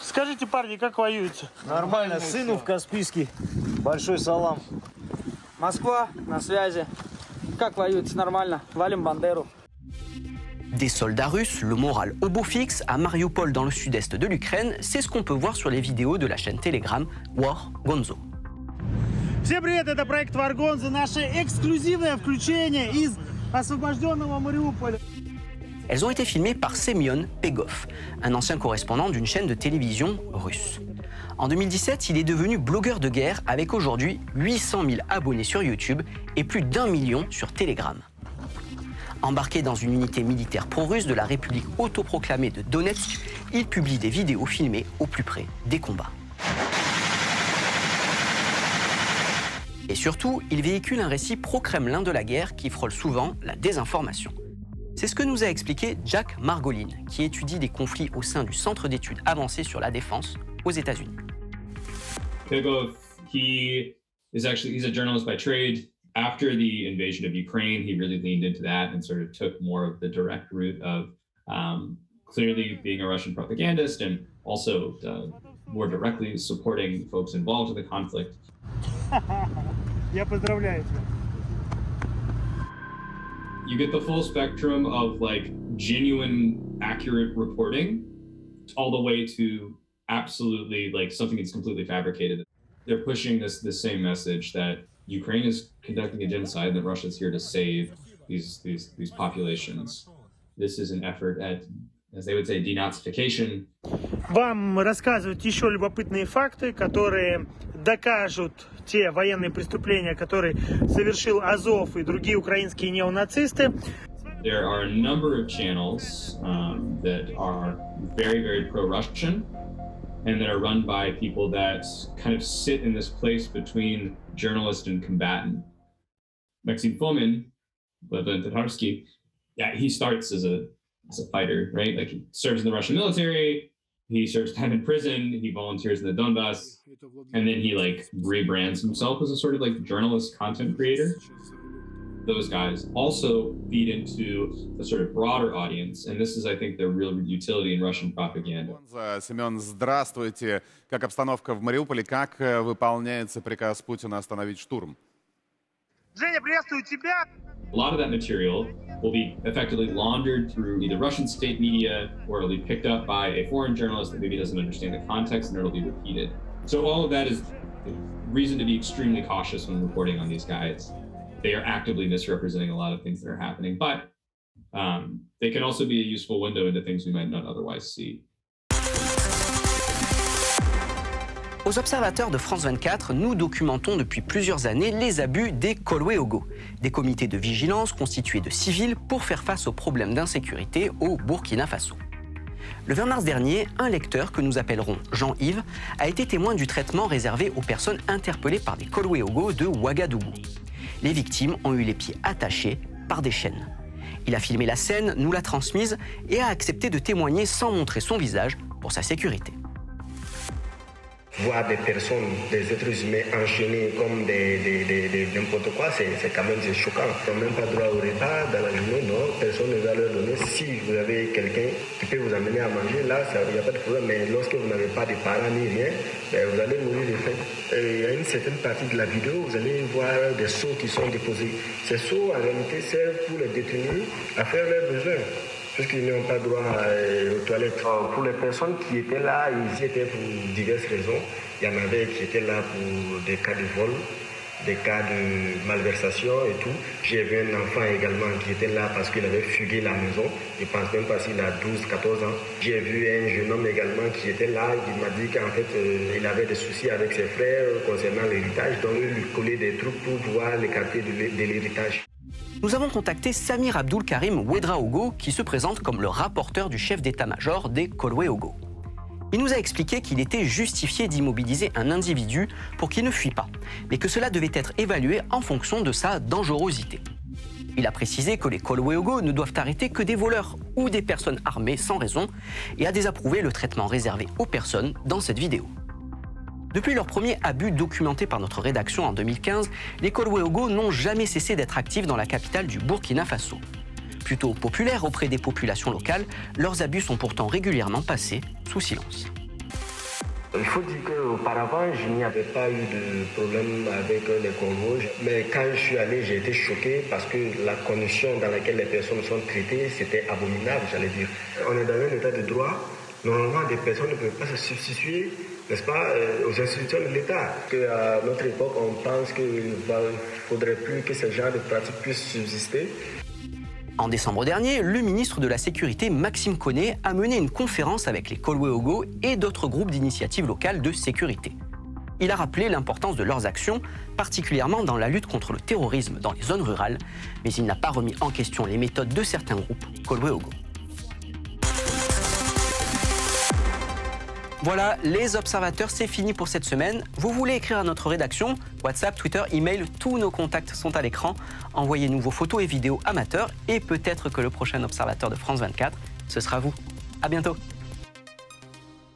Скажите, парни, как воюется? Нормально, сыну в Каспийский. Большой салам. Москва, на связи. Как воюется? Нормально. Валим Бандеру. Des soldats russes, le moral au beau fixe, à Mariupol dans le sud-est de l'Ukraine, c'est ce qu'on peut voir sur les vidéos de la chaîne Telegram War Gonzo. Всем привет, это проект Варгонза, наше эксклюзивное включение из освобожденного Мариуполя. Elles ont été filmées par Semyon Pegov, un ancien correspondant d'une chaîne de télévision russe. En 2017, il est devenu blogueur de guerre avec aujourd'hui 800 000 abonnés sur YouTube et plus d'un million sur Telegram. Embarqué dans une unité militaire pro-russe de la République autoproclamée de Donetsk, il publie des vidéos filmées au plus près des combats. Et surtout, il véhicule un récit pro-Kremlin de la guerre qui frôle souvent la désinformation. C'est ce que nous a expliqué Jack Margolin, qui étudie les conflits au sein du Centre d'études avancées sur la défense aux États-Unis. He is actually he's a journalist by trade. After the invasion of Ukraine, he really leaned into that and sort of took more of the direct route of um, clearly being a Russian propagandist and also uh, more directly supporting folks involved in the conflict. Я поздравляю тебя. You get the full spectrum of like genuine, accurate reporting, all the way to absolutely like something that's completely fabricated. They're pushing this the same message that Ukraine is conducting a genocide, that Russia is here to save these these these populations. This is an effort at, as they would say, denazification. Вам рассказывать еще любопытные факты, которые докажут те военные преступления, которые совершил Азов и другие украинские неонацисты. There are a number of channels um, that are very, very pro-Russian, and that are run by people that kind of sit in this place between journalist and combatant. Maxim Fomin, Levan Tatarsky, yeah, he starts as a as a fighter, right? Like he serves in the Russian military, he serves time in prison, he volunteers in the Donbass, and then he like rebrands himself as a sort of like journalist content creator. Those guys also feed into a sort of broader audience, and this is, I think, the real utility in Russian propaganda. Семен, здравствуйте. Как обстановка в Мариуполе? Как э, выполняется приказ Путина остановить штурм? Женя, приветствую тебя. A lot of that material will be effectively laundered through either Russian state media or it'll be picked up by a foreign journalist that maybe doesn't understand the context and it'll be repeated. So all of that is reason to be extremely cautious when reporting on these guys. They are actively misrepresenting a lot of things that are happening, but um, they can also be a useful window into things we might not otherwise see. Aux observateurs de France 24, nous documentons depuis plusieurs années les abus des Kolweogo, des comités de vigilance constitués de civils pour faire face aux problèmes d'insécurité au Burkina Faso. Le 20 mars dernier, un lecteur que nous appellerons Jean-Yves a été témoin du traitement réservé aux personnes interpellées par des Kolweogo de Ouagadougou. Les victimes ont eu les pieds attachés par des chaînes. Il a filmé la scène, nous l'a transmise et a accepté de témoigner sans montrer son visage pour sa sécurité. Voir des personnes, des êtres humains enchaînés comme des, des, des, n'importe quoi, c'est, quand même choquant. Ils n'ont même pas droit au repas dans la journée, non, personne ne va leur donner. Si vous avez quelqu'un qui peut vous amener à manger, là, il n'y a pas de problème. Mais lorsque vous n'avez pas de parents ni rien, ben, vous allez mourir de faim. Et à une certaine partie de la vidéo, vous allez voir des seaux qui sont déposés. Ces seaux, en réalité, servent pour les détenus à faire leurs besoins puisqu'ils n'ont pas droit aux toilettes. Pour les personnes qui étaient là, ils étaient pour diverses raisons. Il y en avait qui étaient là pour des cas de vol, des cas de malversation et tout. J'ai vu un enfant également qui était là parce qu'il avait fugué la maison. Je pense même pas s'il a 12, 14 ans. J'ai vu un jeune homme également qui était là. Il m'a dit qu'en fait, euh, il avait des soucis avec ses frères concernant l'héritage. Donc, il lui collait des trucs pour pouvoir l'écarter de l'héritage. Nous avons contacté Samir Abdul Karim Ouedraogo, qui se présente comme le rapporteur du chef d'état-major des Kolweogo. Il nous a expliqué qu'il était justifié d'immobiliser un individu pour qu'il ne fuit pas, mais que cela devait être évalué en fonction de sa dangerosité. Il a précisé que les Kolweogo ne doivent arrêter que des voleurs ou des personnes armées sans raison et a désapprouvé le traitement réservé aux personnes dans cette vidéo. Depuis leur premier abus documenté par notre rédaction en 2015, les Kolweogo n'ont jamais cessé d'être actifs dans la capitale du Burkina Faso. Plutôt populaires auprès des populations locales, leurs abus sont pourtant régulièrement passés sous silence. Il faut dire qu'auparavant, je n'y avais pas eu de problème avec les corbeaux. Mais quand je suis allé, j'ai été choqué parce que la condition dans laquelle les personnes sont traitées, c'était abominable, j'allais dire. On est dans un état de droit. Normalement, des personnes ne peuvent pas se substituer, n'est-ce pas, euh, aux institutions de l'État. À notre époque, on pense qu'il ne faudrait plus que ce genre de pratiques puissent subsister. En décembre dernier, le ministre de la Sécurité, Maxime Connet, a mené une conférence avec les Kolweogo et d'autres groupes d'initiatives locales de sécurité. Il a rappelé l'importance de leurs actions, particulièrement dans la lutte contre le terrorisme dans les zones rurales, mais il n'a pas remis en question les méthodes de certains groupes Kolweogo. Voilà, les observateurs, c'est fini pour cette semaine. Vous voulez écrire à notre rédaction WhatsApp, Twitter, email, tous nos contacts sont à l'écran. Envoyez-nous vos photos et vidéos amateurs et peut-être que le prochain observateur de France 24, ce sera vous. À bientôt.